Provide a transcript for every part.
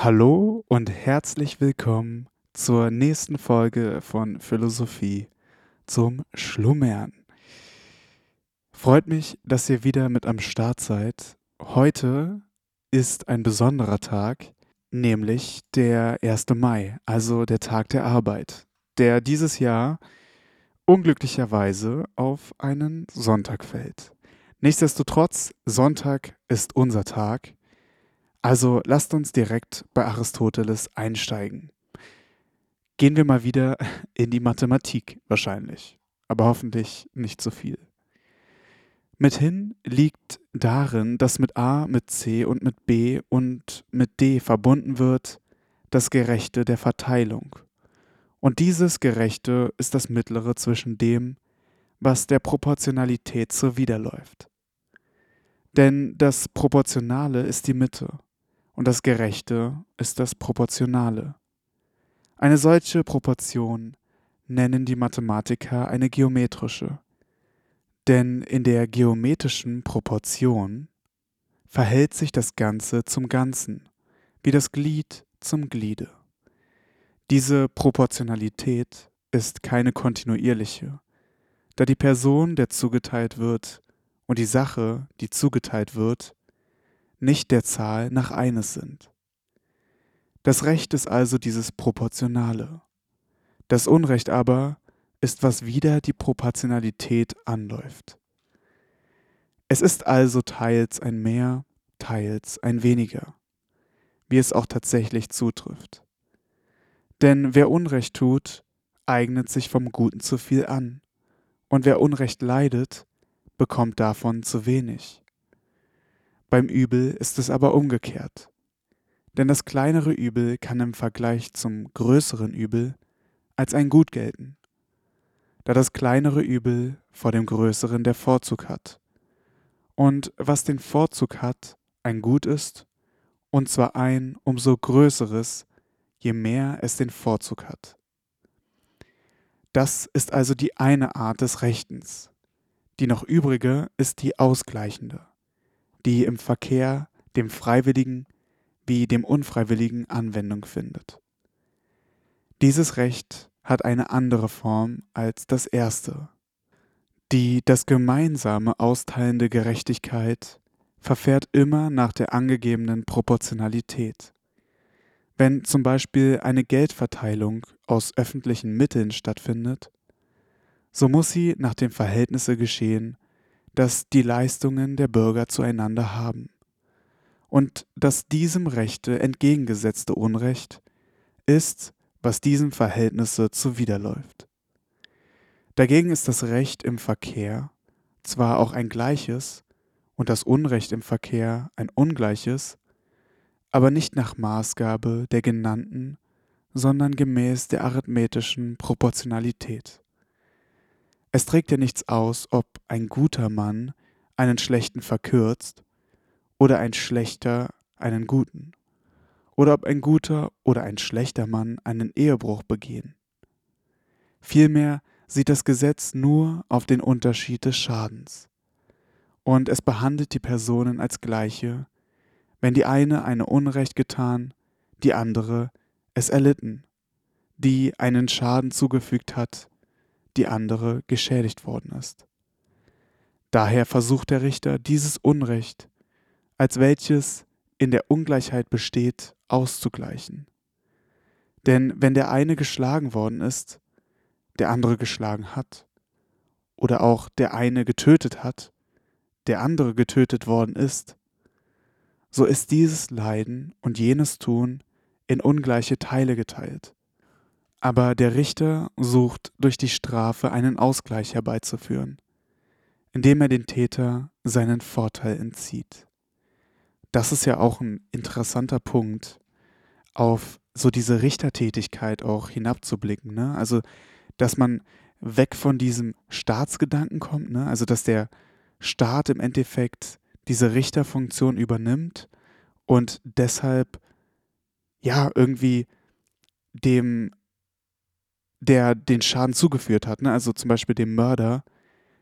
Hallo und herzlich willkommen zur nächsten Folge von Philosophie zum Schlummern. Freut mich, dass ihr wieder mit am Start seid. Heute ist ein besonderer Tag, nämlich der 1. Mai, also der Tag der Arbeit, der dieses Jahr unglücklicherweise auf einen Sonntag fällt. Nichtsdestotrotz, Sonntag ist unser Tag. Also lasst uns direkt bei Aristoteles einsteigen. Gehen wir mal wieder in die Mathematik wahrscheinlich, aber hoffentlich nicht zu viel. Mithin liegt darin, dass mit A, mit C und mit B und mit D verbunden wird das Gerechte der Verteilung. Und dieses Gerechte ist das Mittlere zwischen dem, was der Proportionalität zuwiderläuft. Denn das Proportionale ist die Mitte und das Gerechte ist das Proportionale. Eine solche Proportion nennen die Mathematiker eine geometrische, denn in der geometrischen Proportion verhält sich das Ganze zum Ganzen, wie das Glied zum Gliede. Diese Proportionalität ist keine kontinuierliche, da die Person, der zugeteilt wird, und die Sache, die zugeteilt wird, nicht der Zahl nach eines sind. Das Recht ist also dieses Proportionale. Das Unrecht aber ist, was wieder die Proportionalität anläuft. Es ist also teils ein Mehr, teils ein Weniger, wie es auch tatsächlich zutrifft. Denn wer Unrecht tut, eignet sich vom Guten zu viel an, und wer Unrecht leidet, bekommt davon zu wenig. Beim Übel ist es aber umgekehrt. Denn das kleinere Übel kann im Vergleich zum größeren Übel als ein Gut gelten, da das kleinere Übel vor dem größeren der Vorzug hat. Und was den Vorzug hat, ein Gut ist, und zwar ein umso größeres, je mehr es den Vorzug hat. Das ist also die eine Art des Rechtens. Die noch übrige ist die ausgleichende die im Verkehr dem Freiwilligen wie dem Unfreiwilligen Anwendung findet. Dieses Recht hat eine andere Form als das erste. Die das gemeinsame austeilende Gerechtigkeit verfährt immer nach der angegebenen Proportionalität. Wenn zum Beispiel eine Geldverteilung aus öffentlichen Mitteln stattfindet, so muss sie nach dem Verhältnisse geschehen, das die Leistungen der Bürger zueinander haben und dass diesem Rechte entgegengesetzte Unrecht ist, was diesem Verhältnisse zuwiderläuft. Dagegen ist das Recht im Verkehr zwar auch ein gleiches und das Unrecht im Verkehr ein ungleiches, aber nicht nach Maßgabe der genannten, sondern gemäß der arithmetischen Proportionalität. Es trägt ja nichts aus, ob ein guter Mann einen schlechten verkürzt oder ein schlechter einen guten, oder ob ein guter oder ein schlechter Mann einen Ehebruch begehen. Vielmehr sieht das Gesetz nur auf den Unterschied des Schadens. Und es behandelt die Personen als gleiche, wenn die eine eine Unrecht getan, die andere es erlitten, die einen Schaden zugefügt hat, die andere geschädigt worden ist. Daher versucht der Richter dieses Unrecht, als welches in der Ungleichheit besteht, auszugleichen. Denn wenn der eine geschlagen worden ist, der andere geschlagen hat, oder auch der eine getötet hat, der andere getötet worden ist, so ist dieses Leiden und jenes Tun in ungleiche Teile geteilt. Aber der Richter sucht durch die Strafe einen Ausgleich herbeizuführen, indem er den Täter seinen Vorteil entzieht. Das ist ja auch ein interessanter Punkt, auf so diese Richtertätigkeit auch hinabzublicken. Ne? Also, dass man weg von diesem Staatsgedanken kommt, ne? also dass der Staat im Endeffekt diese Richterfunktion übernimmt und deshalb ja irgendwie dem der den Schaden zugeführt hat, ne? also zum Beispiel dem Mörder,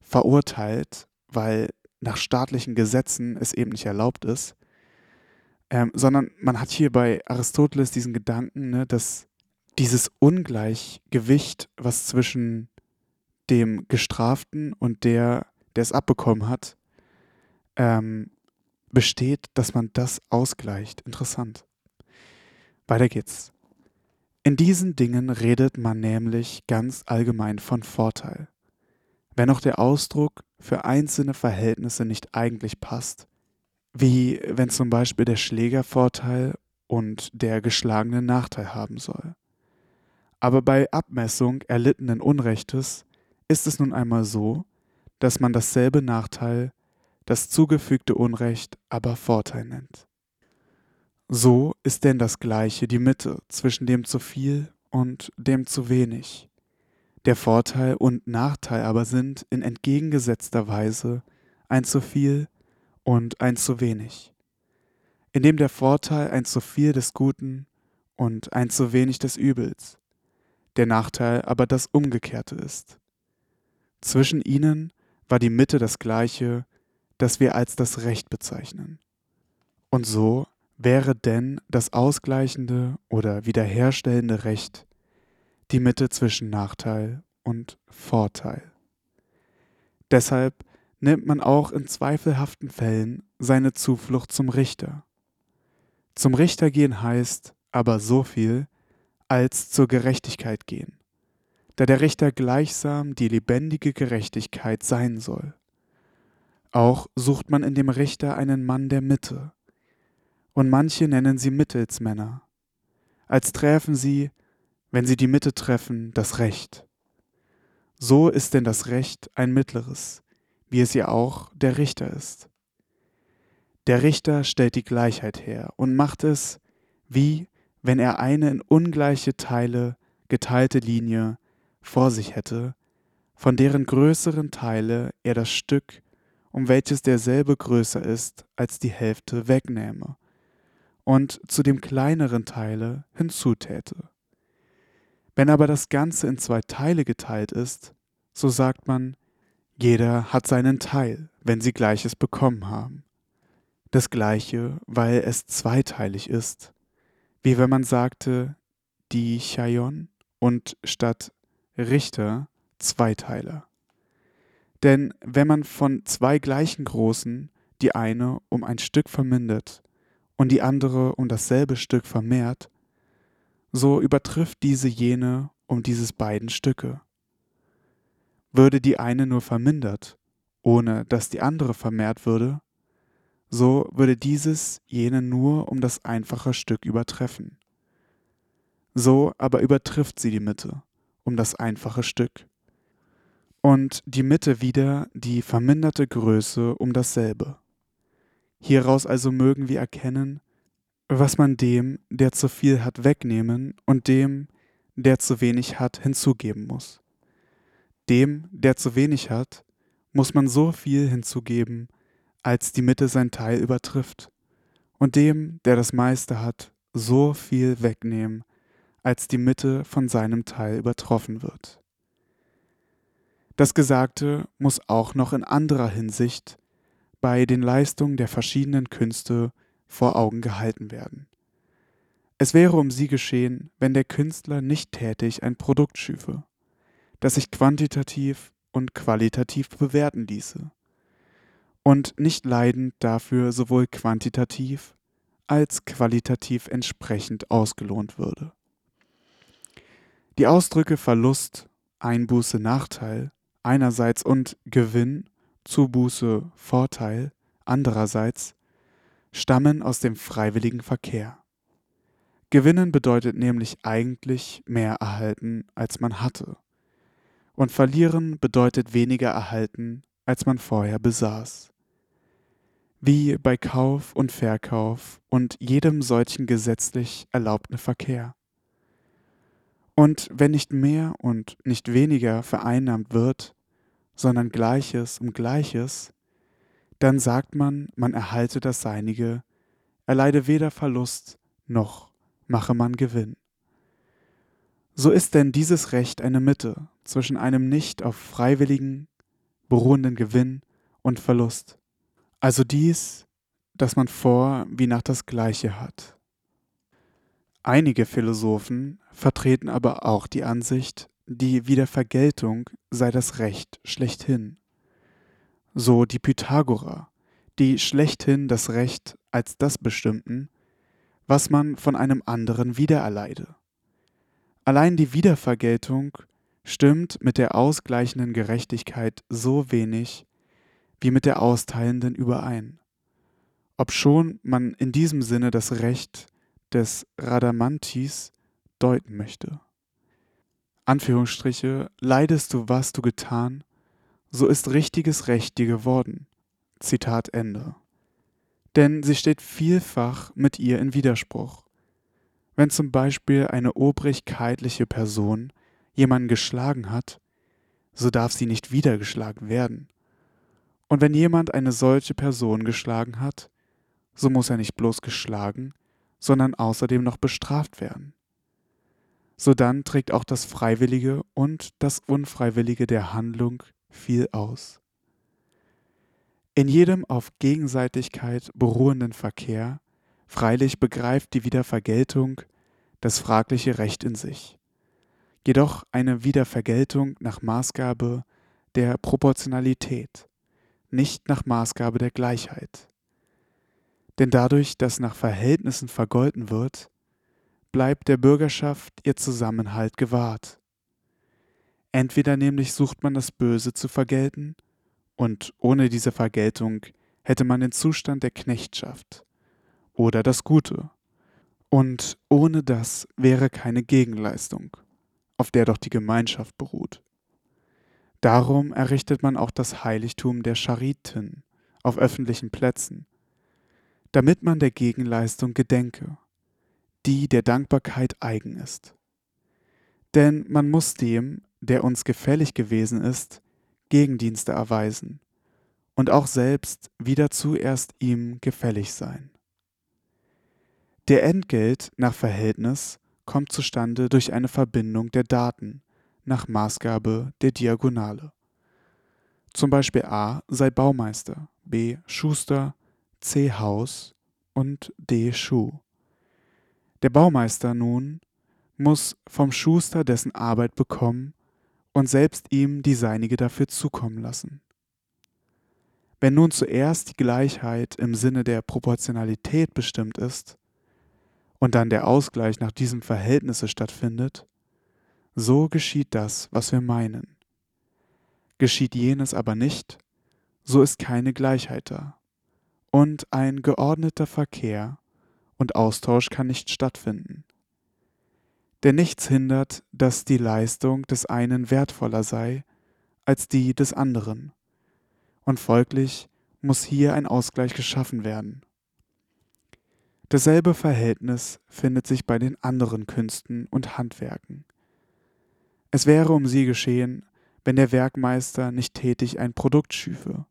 verurteilt, weil nach staatlichen Gesetzen es eben nicht erlaubt ist, ähm, sondern man hat hier bei Aristoteles diesen Gedanken, ne, dass dieses Ungleichgewicht, was zwischen dem Gestraften und der, der es abbekommen hat, ähm, besteht, dass man das ausgleicht. Interessant. Weiter geht's. In diesen Dingen redet man nämlich ganz allgemein von Vorteil. Wenn auch der Ausdruck für einzelne Verhältnisse nicht eigentlich passt, wie wenn zum Beispiel der Schläger Vorteil und der Geschlagene Nachteil haben soll. Aber bei Abmessung erlittenen Unrechtes ist es nun einmal so, dass man dasselbe Nachteil, das zugefügte Unrecht aber Vorteil nennt. So ist denn das Gleiche die Mitte zwischen dem zu viel und dem zu wenig. Der Vorteil und Nachteil aber sind in entgegengesetzter Weise ein zu viel und ein zu wenig, indem der Vorteil ein zu viel des Guten und ein zu wenig des Übels, der Nachteil aber das Umgekehrte ist. Zwischen ihnen war die Mitte das gleiche, das wir als das Recht bezeichnen. Und so wäre denn das ausgleichende oder wiederherstellende Recht die Mitte zwischen Nachteil und Vorteil. Deshalb nimmt man auch in zweifelhaften Fällen seine Zuflucht zum Richter. Zum Richter gehen heißt aber so viel, als zur Gerechtigkeit gehen, da der Richter gleichsam die lebendige Gerechtigkeit sein soll. Auch sucht man in dem Richter einen Mann der Mitte, und manche nennen sie Mittelsmänner, als träfen sie, wenn sie die Mitte treffen, das Recht. So ist denn das Recht ein mittleres, wie es ja auch der Richter ist. Der Richter stellt die Gleichheit her und macht es, wie wenn er eine in ungleiche Teile geteilte Linie vor sich hätte, von deren größeren Teile er das Stück, um welches derselbe größer ist als die Hälfte, wegnähme und zu dem kleineren Teile hinzutäte. Wenn aber das Ganze in zwei Teile geteilt ist, so sagt man, jeder hat seinen Teil, wenn sie Gleiches bekommen haben. Das Gleiche, weil es zweiteilig ist, wie wenn man sagte, die Chaion und statt Richter Zweiteiler. Denn wenn man von zwei gleichen Großen die eine um ein Stück vermindert und die andere um dasselbe Stück vermehrt, so übertrifft diese jene um dieses beiden Stücke. Würde die eine nur vermindert, ohne dass die andere vermehrt würde, so würde dieses jene nur um das einfache Stück übertreffen. So aber übertrifft sie die Mitte um das einfache Stück. Und die Mitte wieder die verminderte Größe um dasselbe. Hieraus also mögen wir erkennen, was man dem, der zu viel hat, wegnehmen und dem, der zu wenig hat, hinzugeben muss. Dem, der zu wenig hat, muss man so viel hinzugeben, als die Mitte sein Teil übertrifft, und dem, der das meiste hat, so viel wegnehmen, als die Mitte von seinem Teil übertroffen wird. Das Gesagte muss auch noch in anderer Hinsicht bei den Leistungen der verschiedenen Künste vor Augen gehalten werden. Es wäre um sie geschehen, wenn der Künstler nicht tätig ein Produkt schüfe, das sich quantitativ und qualitativ bewerten ließe und nicht leidend dafür sowohl quantitativ als qualitativ entsprechend ausgelohnt würde. Die Ausdrücke Verlust, Einbuße, Nachteil einerseits und Gewinn Zubuße, Vorteil andererseits stammen aus dem freiwilligen Verkehr. Gewinnen bedeutet nämlich eigentlich mehr erhalten, als man hatte. Und verlieren bedeutet weniger erhalten, als man vorher besaß. Wie bei Kauf und Verkauf und jedem solchen gesetzlich erlaubten Verkehr. Und wenn nicht mehr und nicht weniger vereinnahmt wird, sondern Gleiches um Gleiches, dann sagt man, man erhalte das Seinige, erleide weder Verlust noch mache man Gewinn. So ist denn dieses Recht eine Mitte zwischen einem nicht auf freiwilligen beruhenden Gewinn und Verlust. Also dies, dass man vor wie nach das Gleiche hat. Einige Philosophen vertreten aber auch die Ansicht, die Wiedervergeltung sei das Recht schlechthin. So die Pythagorer, die schlechthin das Recht als das bestimmten, was man von einem anderen wiedererleide. Allein die Wiedervergeltung stimmt mit der ausgleichenden Gerechtigkeit so wenig wie mit der austeilenden überein. Obschon man in diesem Sinne das Recht des Radamantis deuten möchte. Anführungsstriche, leidest du, was du getan, so ist richtiges Recht dir geworden. Zitat Ende. Denn sie steht vielfach mit ihr in Widerspruch. Wenn zum Beispiel eine obrigkeitliche Person jemanden geschlagen hat, so darf sie nicht wieder geschlagen werden. Und wenn jemand eine solche Person geschlagen hat, so muss er nicht bloß geschlagen, sondern außerdem noch bestraft werden. Sodann trägt auch das Freiwillige und das Unfreiwillige der Handlung viel aus. In jedem auf Gegenseitigkeit beruhenden Verkehr freilich begreift die Wiedervergeltung das fragliche Recht in sich. Jedoch eine Wiedervergeltung nach Maßgabe der Proportionalität, nicht nach Maßgabe der Gleichheit. Denn dadurch, dass nach Verhältnissen vergolten wird, bleibt der Bürgerschaft ihr Zusammenhalt gewahrt. Entweder nämlich sucht man das Böse zu vergelten, und ohne diese Vergeltung hätte man den Zustand der Knechtschaft, oder das Gute, und ohne das wäre keine Gegenleistung, auf der doch die Gemeinschaft beruht. Darum errichtet man auch das Heiligtum der Chariten auf öffentlichen Plätzen, damit man der Gegenleistung gedenke, die der Dankbarkeit eigen ist. Denn man muss dem, der uns gefällig gewesen ist, Gegendienste erweisen und auch selbst wieder zuerst ihm gefällig sein. Der Entgelt nach Verhältnis kommt zustande durch eine Verbindung der Daten nach Maßgabe der Diagonale. Zum Beispiel A sei Baumeister, B Schuster, C Haus und D Schuh. Der Baumeister nun muss vom Schuster dessen Arbeit bekommen und selbst ihm die seinige dafür zukommen lassen. Wenn nun zuerst die Gleichheit im Sinne der Proportionalität bestimmt ist und dann der Ausgleich nach diesem Verhältnisse stattfindet, so geschieht das, was wir meinen. Geschieht jenes aber nicht, so ist keine Gleichheit da und ein geordneter Verkehr und Austausch kann nicht stattfinden. Denn nichts hindert, dass die Leistung des einen wertvoller sei als die des anderen, und folglich muss hier ein Ausgleich geschaffen werden. Dasselbe Verhältnis findet sich bei den anderen Künsten und Handwerken. Es wäre um sie geschehen, wenn der Werkmeister nicht tätig ein Produkt schüfe,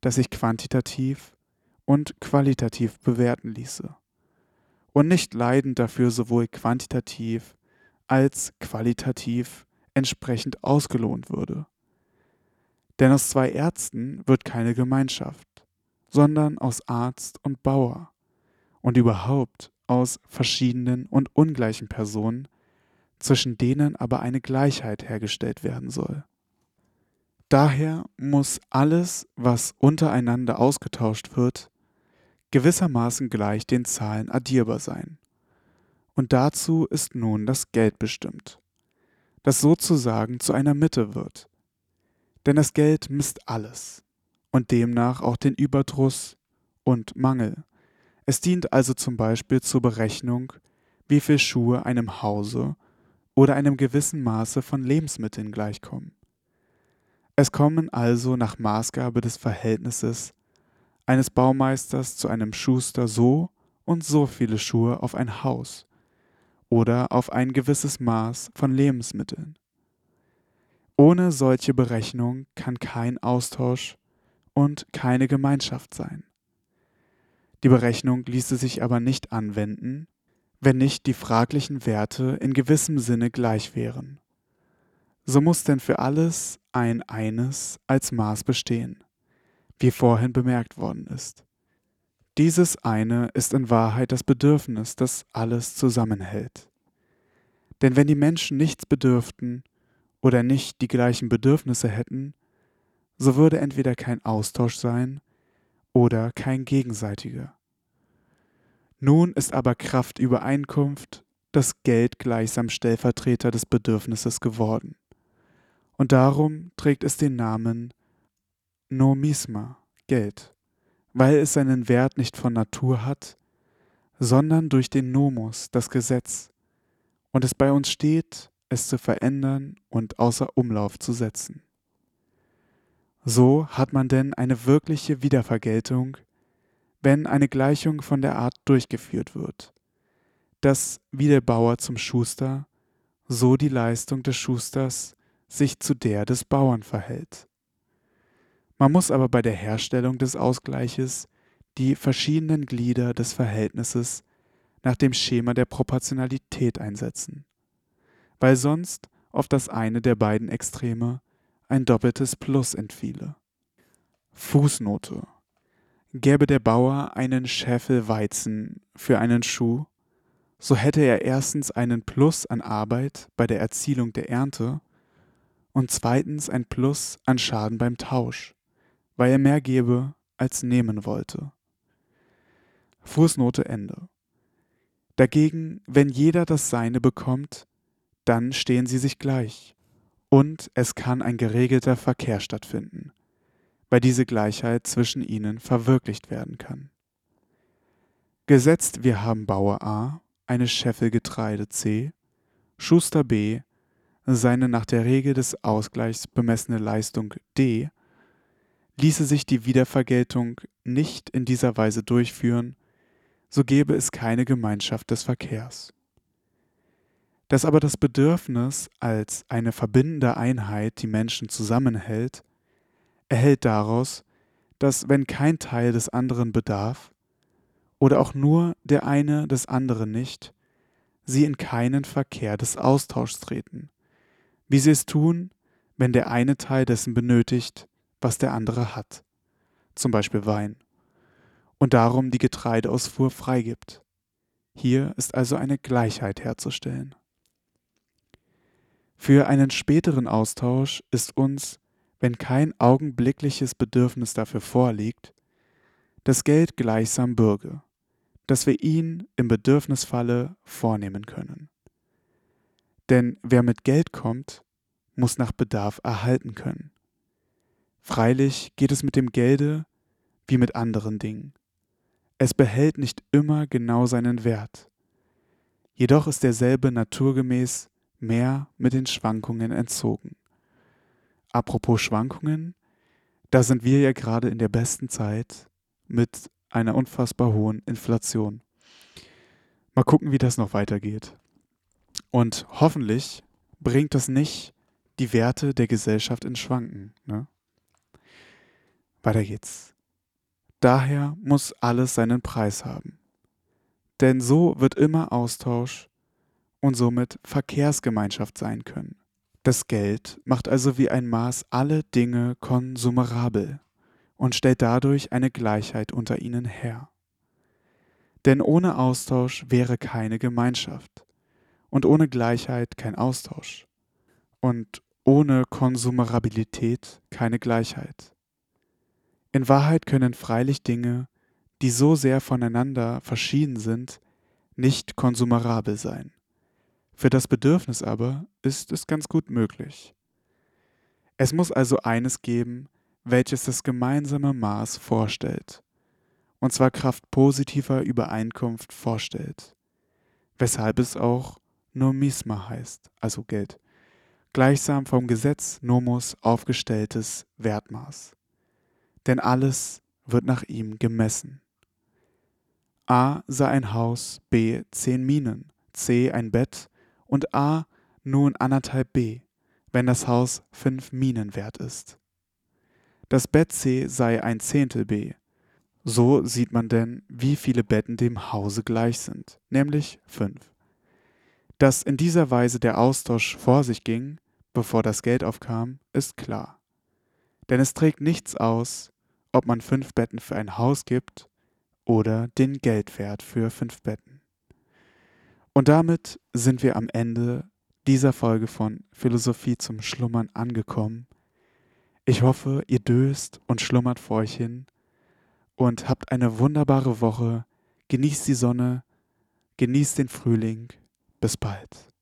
das sich quantitativ und qualitativ bewerten ließe und nicht leidend dafür sowohl quantitativ als qualitativ entsprechend ausgelohnt würde. Denn aus zwei Ärzten wird keine Gemeinschaft, sondern aus Arzt und Bauer und überhaupt aus verschiedenen und ungleichen Personen, zwischen denen aber eine Gleichheit hergestellt werden soll. Daher muss alles, was untereinander ausgetauscht wird, gewissermaßen gleich den Zahlen addierbar sein. Und dazu ist nun das Geld bestimmt, das sozusagen zu einer Mitte wird. Denn das Geld misst alles und demnach auch den Überdruss und Mangel. Es dient also zum Beispiel zur Berechnung, wie viel Schuhe einem Hause oder einem gewissen Maße von Lebensmitteln gleichkommen. Es kommen also nach Maßgabe des Verhältnisses eines Baumeisters zu einem Schuster so und so viele Schuhe auf ein Haus oder auf ein gewisses Maß von Lebensmitteln. Ohne solche Berechnung kann kein Austausch und keine Gemeinschaft sein. Die Berechnung ließe sich aber nicht anwenden, wenn nicht die fraglichen Werte in gewissem Sinne gleich wären. So muss denn für alles ein eines als Maß bestehen wie vorhin bemerkt worden ist. Dieses eine ist in Wahrheit das Bedürfnis, das alles zusammenhält. Denn wenn die Menschen nichts bedürften oder nicht die gleichen Bedürfnisse hätten, so würde entweder kein Austausch sein oder kein gegenseitiger. Nun ist aber Kraft Übereinkunft das Geld gleichsam Stellvertreter des Bedürfnisses geworden. Und darum trägt es den Namen Nomisma, Geld weil es seinen Wert nicht von Natur hat, sondern durch den Nomos, das Gesetz, und es bei uns steht, es zu verändern und außer Umlauf zu setzen. So hat man denn eine wirkliche Wiedervergeltung, wenn eine Gleichung von der Art durchgeführt wird, dass wie der Bauer zum Schuster, so die Leistung des Schusters sich zu der des Bauern verhält. Man muss aber bei der Herstellung des Ausgleiches die verschiedenen Glieder des Verhältnisses nach dem Schema der Proportionalität einsetzen, weil sonst auf das eine der beiden Extreme ein doppeltes Plus entfiele. Fußnote Gäbe der Bauer einen Scheffel Weizen für einen Schuh, so hätte er erstens einen Plus an Arbeit bei der Erzielung der Ernte und zweitens ein Plus an Schaden beim Tausch weil er mehr gebe, als nehmen wollte. Fußnote Ende. Dagegen, wenn jeder das Seine bekommt, dann stehen sie sich gleich. Und es kann ein geregelter Verkehr stattfinden, weil diese Gleichheit zwischen ihnen verwirklicht werden kann. Gesetzt, wir haben Bauer A, eine Scheffel Getreide C, Schuster B, seine nach der Regel des Ausgleichs bemessene Leistung D Ließe sich die Wiedervergeltung nicht in dieser Weise durchführen, so gäbe es keine Gemeinschaft des Verkehrs. Dass aber das Bedürfnis als eine verbindende Einheit die Menschen zusammenhält, erhält daraus, dass wenn kein Teil des anderen bedarf, oder auch nur der eine des anderen nicht, sie in keinen Verkehr des Austauschs treten, wie sie es tun, wenn der eine Teil dessen benötigt, was der andere hat, zum Beispiel Wein, und darum die Getreideausfuhr freigibt. Hier ist also eine Gleichheit herzustellen. Für einen späteren Austausch ist uns, wenn kein augenblickliches Bedürfnis dafür vorliegt, das Geld gleichsam Bürge, dass wir ihn im Bedürfnisfalle vornehmen können. Denn wer mit Geld kommt, muss nach Bedarf erhalten können. Freilich geht es mit dem Gelde wie mit anderen Dingen. Es behält nicht immer genau seinen Wert. Jedoch ist derselbe naturgemäß mehr mit den Schwankungen entzogen. Apropos Schwankungen, da sind wir ja gerade in der besten Zeit mit einer unfassbar hohen Inflation. Mal gucken, wie das noch weitergeht. Und hoffentlich bringt das nicht die Werte der Gesellschaft in Schwanken. Ne? Weiter geht's. Daher muss alles seinen Preis haben. Denn so wird immer Austausch und somit Verkehrsgemeinschaft sein können. Das Geld macht also wie ein Maß alle Dinge konsumerabel und stellt dadurch eine Gleichheit unter ihnen her. Denn ohne Austausch wäre keine Gemeinschaft und ohne Gleichheit kein Austausch und ohne Konsumerabilität keine Gleichheit. In Wahrheit können freilich Dinge, die so sehr voneinander verschieden sind, nicht konsumerabel sein. Für das Bedürfnis aber ist es ganz gut möglich. Es muss also eines geben, welches das gemeinsame Maß vorstellt, und zwar Kraft positiver Übereinkunft vorstellt, weshalb es auch Nomisma heißt, also Geld, gleichsam vom Gesetz Nomos aufgestelltes Wertmaß denn alles wird nach ihm gemessen. A sah ein Haus, B zehn Minen, C ein Bett und A nun anderthalb B, wenn das Haus fünf Minen wert ist. Das Bett C sei ein Zehntel B. So sieht man denn, wie viele Betten dem Hause gleich sind, nämlich fünf. Dass in dieser Weise der Austausch vor sich ging, bevor das Geld aufkam, ist klar. Denn es trägt nichts aus, ob man fünf Betten für ein Haus gibt oder den Geldwert für fünf Betten. Und damit sind wir am Ende dieser Folge von Philosophie zum Schlummern angekommen. Ich hoffe, ihr döst und schlummert vor euch hin und habt eine wunderbare Woche. Genießt die Sonne, genießt den Frühling. Bis bald.